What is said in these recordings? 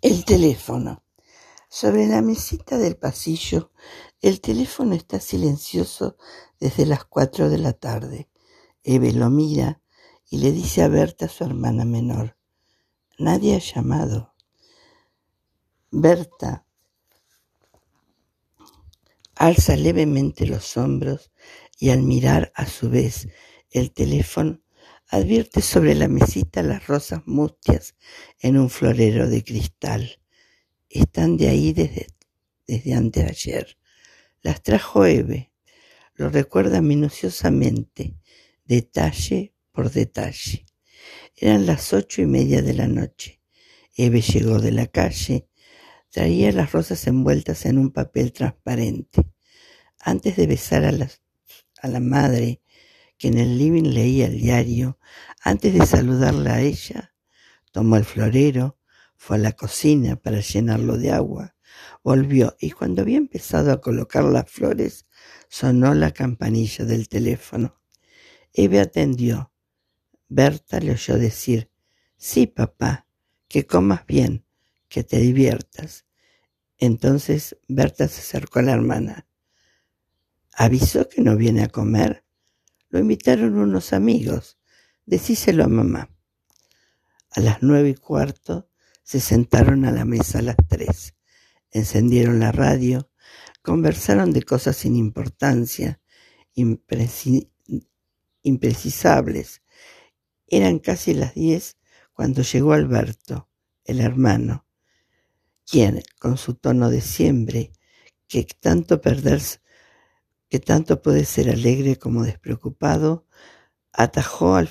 El teléfono. Sobre la mesita del pasillo, el teléfono está silencioso desde las cuatro de la tarde. Eve lo mira y le dice a Berta, su hermana menor, nadie ha llamado. Berta alza levemente los hombros y al mirar a su vez el teléfono advierte sobre la mesita las rosas mustias en un florero de cristal. Están de ahí desde, desde antes de ayer. Las trajo Eve. Lo recuerda minuciosamente, detalle por detalle. Eran las ocho y media de la noche. Eve llegó de la calle. Traía las rosas envueltas en un papel transparente. Antes de besar a la, a la madre que en el living leía el diario, antes de saludarla a ella, tomó el florero, fue a la cocina para llenarlo de agua, volvió y cuando había empezado a colocar las flores, sonó la campanilla del teléfono. Eve atendió. Berta le oyó decir, sí, papá, que comas bien, que te diviertas. Entonces Berta se acercó a la hermana. ¿Avisó que no viene a comer? Lo invitaron unos amigos. Decíselo a mamá. A las nueve y cuarto se sentaron a la mesa a las tres. Encendieron la radio, conversaron de cosas sin importancia, imprecisables. Eran casi las diez cuando llegó Alberto, el hermano, quien, con su tono de siempre, que tanto perderse que tanto puede ser alegre como despreocupado, atajó al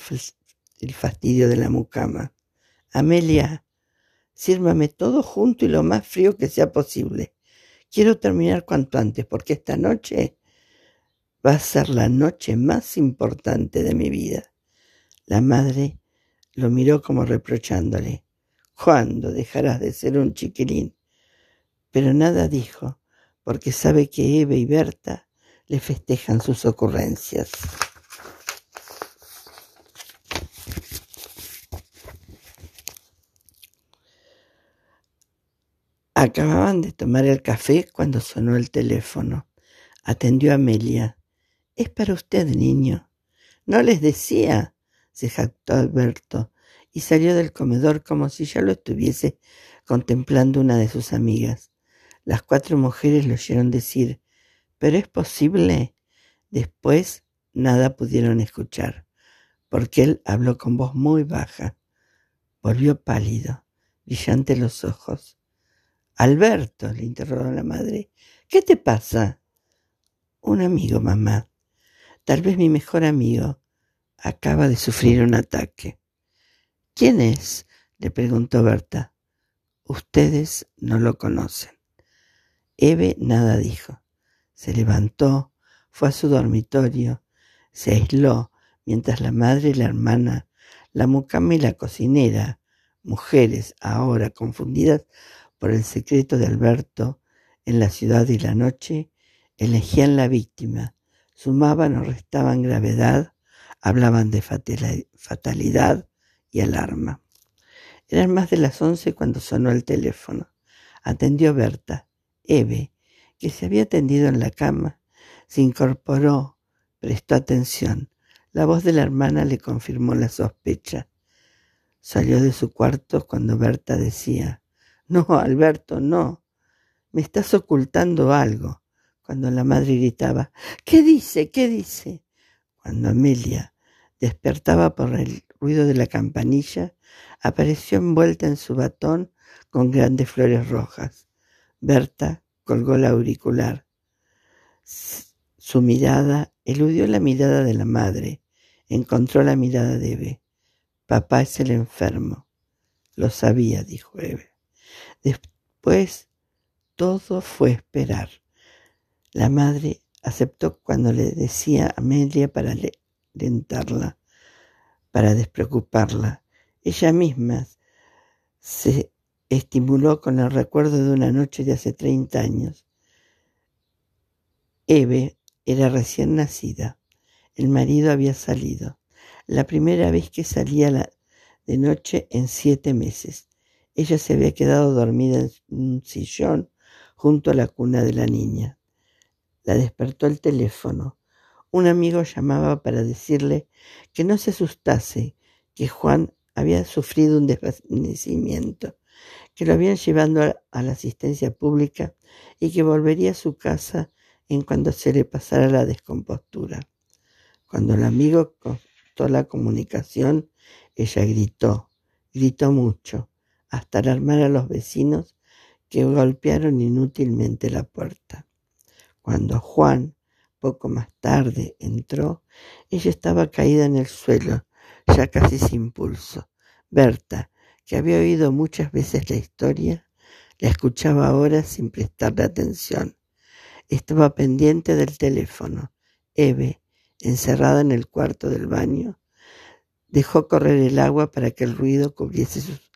el fastidio de la mucama. Amelia, sírvame todo junto y lo más frío que sea posible. Quiero terminar cuanto antes, porque esta noche va a ser la noche más importante de mi vida. La madre lo miró como reprochándole. ¿Cuándo dejarás de ser un chiquilín? Pero nada dijo, porque sabe que Eve y Berta le festejan sus ocurrencias. Acababan de tomar el café cuando sonó el teléfono. Atendió Amelia. Es para usted, niño. No les decía, se jactó Alberto, y salió del comedor como si ya lo estuviese contemplando una de sus amigas. Las cuatro mujeres lo oyeron decir pero es posible. Después nada pudieron escuchar, porque él habló con voz muy baja. Volvió pálido, brillante los ojos. Alberto, le interrogó la madre, ¿qué te pasa? Un amigo, mamá. Tal vez mi mejor amigo. Acaba de sufrir un ataque. ¿Quién es? le preguntó Berta. Ustedes no lo conocen. Eve nada dijo. Se levantó, fue a su dormitorio, se aisló mientras la madre y la hermana, la mucama y la cocinera, mujeres ahora confundidas por el secreto de Alberto en la ciudad y la noche, elegían la víctima, sumaban o restaban gravedad, hablaban de fatalidad y alarma. Eran más de las once cuando sonó el teléfono. Atendió Berta. Eve, que se había tendido en la cama, se incorporó, prestó atención. La voz de la hermana le confirmó la sospecha. Salió de su cuarto cuando Berta decía, No, Alberto, no. Me estás ocultando algo. Cuando la madre gritaba, ¿qué dice? ¿qué dice? Cuando Amelia despertaba por el ruido de la campanilla, apareció envuelta en su batón con grandes flores rojas. Berta colgó el auricular. Su mirada eludió la mirada de la madre, encontró la mirada de Eve. Papá es el enfermo. Lo sabía, dijo Eve. Después todo fue esperar. La madre aceptó cuando le decía a Amelia para alentarla, para despreocuparla. Ella misma se estimuló con el recuerdo de una noche de hace treinta años. Eve era recién nacida. El marido había salido. La primera vez que salía de noche en siete meses. Ella se había quedado dormida en un sillón junto a la cuna de la niña. La despertó el teléfono. Un amigo llamaba para decirle que no se asustase, que Juan había sufrido un desvanecimiento, que lo habían llevado a la asistencia pública y que volvería a su casa en cuanto se le pasara la descompostura. Cuando el amigo cortó la comunicación, ella gritó, gritó mucho, hasta alarmar a los vecinos que golpearon inútilmente la puerta. Cuando Juan, poco más tarde, entró, ella estaba caída en el suelo, ya casi sin pulso. Berta, que había oído muchas veces la historia, la escuchaba ahora sin prestarle atención. Estaba pendiente del teléfono. Eve, encerrada en el cuarto del baño, dejó correr el agua para que el ruido cubriese sus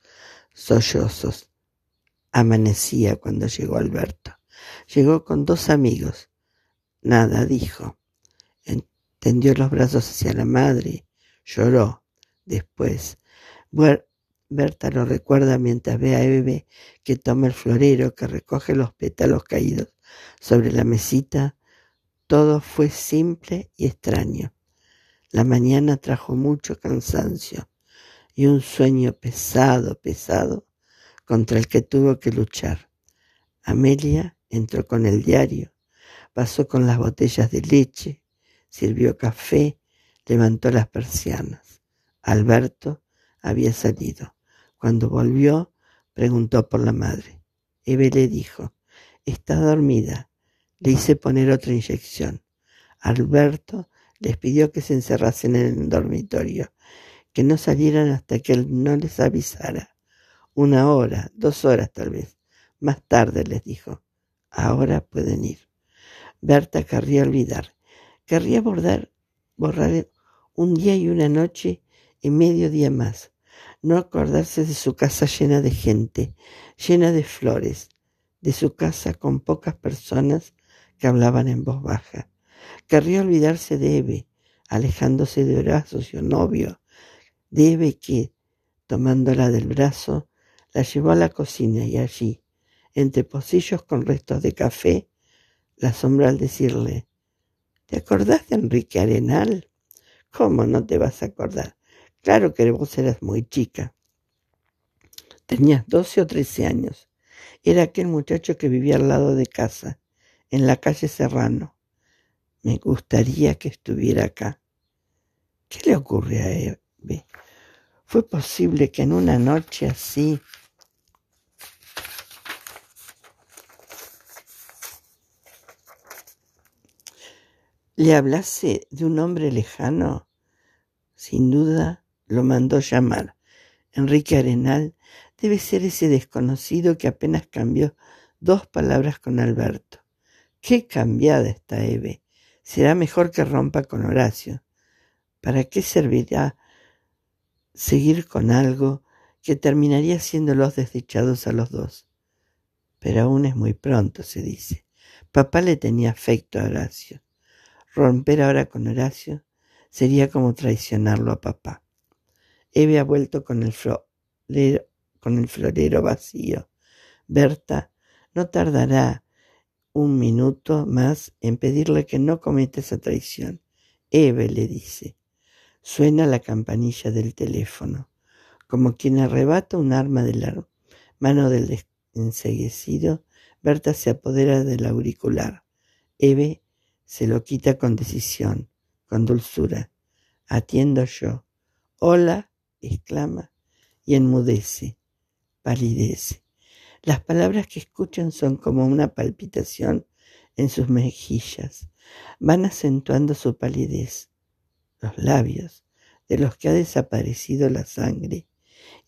sollozos. Amanecía cuando llegó Alberto. Llegó con dos amigos. Nada dijo. Tendió los brazos hacia la madre. Lloró. Después, Berta lo recuerda mientras ve a Eve que toma el florero, que recoge los pétalos caídos sobre la mesita. Todo fue simple y extraño. La mañana trajo mucho cansancio y un sueño pesado, pesado, contra el que tuvo que luchar. Amelia entró con el diario, pasó con las botellas de leche, sirvió café, levantó las persianas. Alberto había salido. Cuando volvió, preguntó por la madre. Eve le dijo, está dormida. Le hice poner otra inyección. Alberto les pidió que se encerrasen en el dormitorio, que no salieran hasta que él no les avisara. Una hora, dos horas tal vez. Más tarde les dijo, ahora pueden ir. Berta querría olvidar, querría borrar, borrar un día y una noche y medio día más, no acordarse de su casa llena de gente, llena de flores, de su casa con pocas personas que hablaban en voz baja, Querría olvidarse de Eve, alejándose de Horacio, su novio, de Eve que, tomándola del brazo, la llevó a la cocina y allí, entre pocillos con restos de café, la asombró al decirle, ¿te acordás de Enrique Arenal? ¿Cómo no te vas a acordar? Claro que vos eras muy chica. Tenías doce o trece años. Era aquel muchacho que vivía al lado de casa, en la calle Serrano. Me gustaría que estuviera acá. ¿Qué le ocurre a Eve? ¿Fue posible que en una noche así le hablase de un hombre lejano? Sin duda lo mandó llamar. Enrique Arenal debe ser ese desconocido que apenas cambió dos palabras con Alberto. Qué cambiada está Eve será mejor que rompa con Horacio. ¿Para qué servirá seguir con algo que terminaría los desdichados a los dos? Pero aún es muy pronto, se dice. Papá le tenía afecto a Horacio. Romper ahora con Horacio sería como traicionarlo a papá. Eve ha vuelto con el, florero, con el florero vacío. Berta no tardará un minuto más en pedirle que no cometa esa traición. Eve le dice. Suena la campanilla del teléfono, como quien arrebata un arma de la mano del enseguecido. Berta se apodera del auricular. Eve se lo quita con decisión, con dulzura. Atiendo yo. Hola, exclama, y enmudece, palidece. Las palabras que escuchan son como una palpitación en sus mejillas. Van acentuando su palidez. Los labios, de los que ha desaparecido la sangre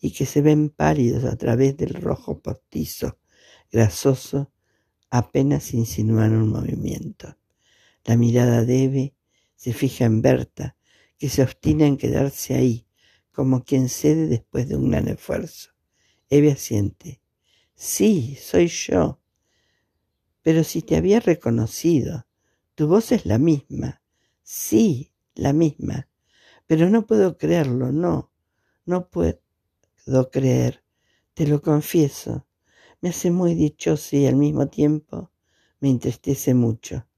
y que se ven pálidos a través del rojo postizo, grasoso, apenas insinúan un movimiento. La mirada de se fija en Berta, que se obstina en quedarse ahí, como quien cede después de un gran esfuerzo. Eve asiente. Sí, soy yo. Pero si te había reconocido, tu voz es la misma. Sí, la misma. Pero no puedo creerlo, no. No puedo creer. Te lo confieso, me hace muy dichoso y al mismo tiempo me entristece mucho.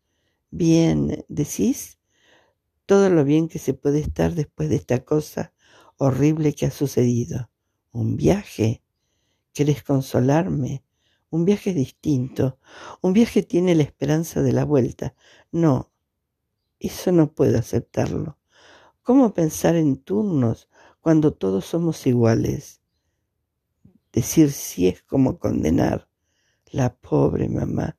Bien, ¿decís? Todo lo bien que se puede estar después de esta cosa horrible que ha sucedido. ¿Un viaje? ¿Querés consolarme? Un viaje distinto. Un viaje tiene la esperanza de la vuelta. No, eso no puedo aceptarlo. ¿Cómo pensar en turnos cuando todos somos iguales? Decir sí es como condenar. La pobre mamá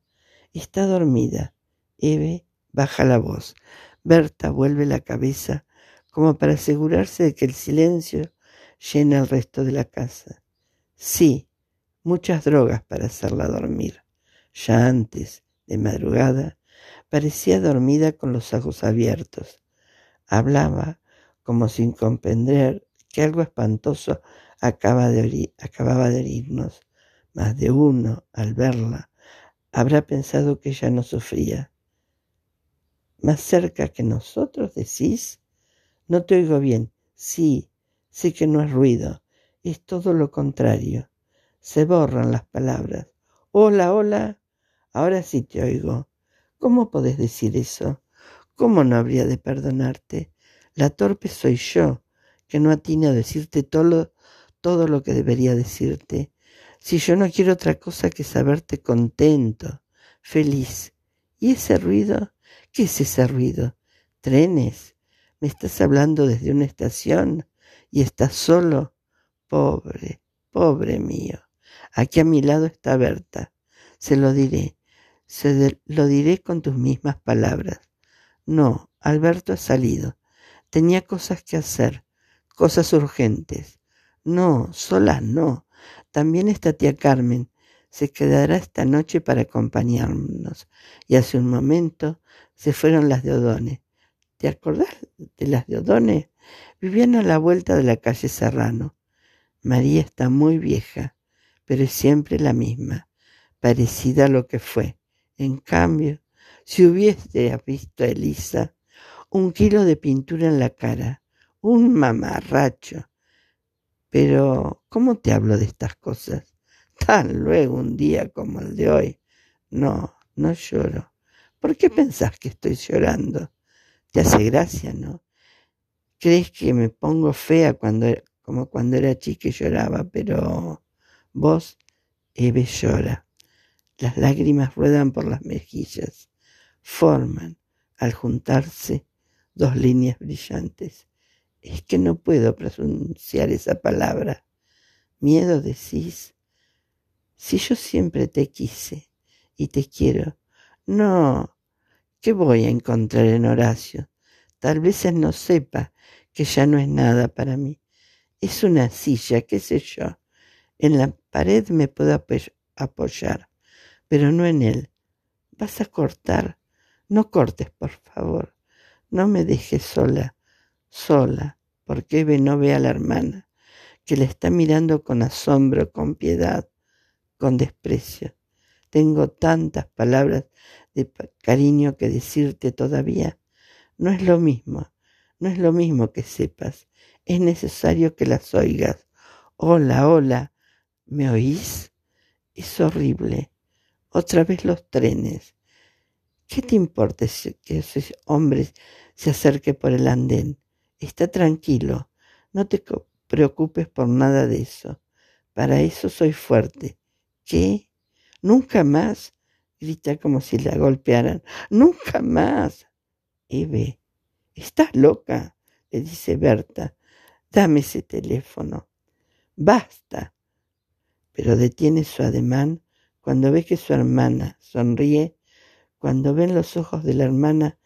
está dormida. Eve baja la voz. Berta vuelve la cabeza como para asegurarse de que el silencio llena el resto de la casa. Sí, muchas drogas para hacerla dormir. Ya antes, de madrugada, parecía dormida con los ojos abiertos. Hablaba como sin comprender que algo espantoso de acababa de herirnos. Más de uno, al verla, habrá pensado que ella no sufría. Más cerca que nosotros, decís. No te oigo bien. Sí, sé que no es ruido. Es todo lo contrario. Se borran las palabras. Hola, hola. Ahora sí te oigo. ¿Cómo podés decir eso? ¿Cómo no habría de perdonarte? La torpe soy yo, que no atino a decirte todo, todo lo que debería decirte. Si yo no quiero otra cosa que saberte contento, feliz. ¿Y ese ruido? ¿Qué es ese ruido? ¿Trenes? ¿Me estás hablando desde una estación y estás solo? Pobre, pobre mío. Aquí a mi lado está Berta. Se lo diré. Se lo diré con tus mismas palabras. No, Alberto ha salido. Tenía cosas que hacer, cosas urgentes. No, solas no. También está tía Carmen. Se quedará esta noche para acompañarnos. Y hace un momento se fueron las de Odone. ¿Te acordás de las de Odone? Vivían a la vuelta de la calle Serrano. María está muy vieja, pero es siempre la misma, parecida a lo que fue. En cambio, si hubiese visto a Elisa, un kilo de pintura en la cara, un mamarracho. Pero, ¿cómo te hablo de estas cosas? Tan luego un día como el de hoy. No, no lloro. ¿Por qué pensás que estoy llorando? Te hace gracia, ¿no? Crees que me pongo fea cuando, como cuando era chica y lloraba, pero vos, Eve, llora. Las lágrimas ruedan por las mejillas, forman, al juntarse, dos líneas brillantes. Es que no puedo pronunciar esa palabra. Miedo decís. Si yo siempre te quise y te quiero, no, ¿qué voy a encontrar en Horacio? Tal vez él no sepa que ya no es nada para mí. Es una silla, qué sé yo. En la pared me puedo apoyar, pero no en él. ¿Vas a cortar? No cortes, por favor. No me dejes sola, sola, porque no ve a la hermana, que le está mirando con asombro, con piedad, con desprecio. Tengo tantas palabras de cariño que decirte todavía. No es lo mismo, no es lo mismo que sepas. Es necesario que las oigas. Hola, hola, ¿me oís? Es horrible. Otra vez los trenes. ¿Qué te importa que ese hombre se acerque por el andén? Está tranquilo. No te preocupes por nada de eso. Para eso soy fuerte. ¿Qué? Nunca más. Grita como si la golpearan. Nunca más. Eve, ¿estás loca? le dice Berta. Dame ese teléfono. Basta. Pero detiene su ademán cuando ve que su hermana sonríe, cuando ven los ojos de la hermana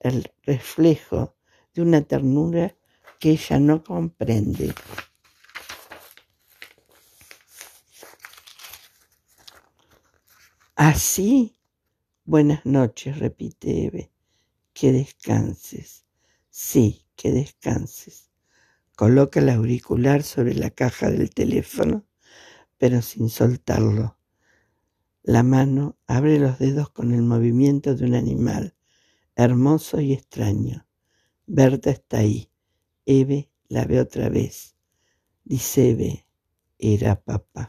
el reflejo de una ternura que ella no comprende. Así, buenas noches, repite Eve que descanses. Sí, que descanses. Coloca el auricular sobre la caja del teléfono, pero sin soltarlo. La mano abre los dedos con el movimiento de un animal, hermoso y extraño. Berta está ahí. Eve la ve otra vez. Dice Eve, era papá.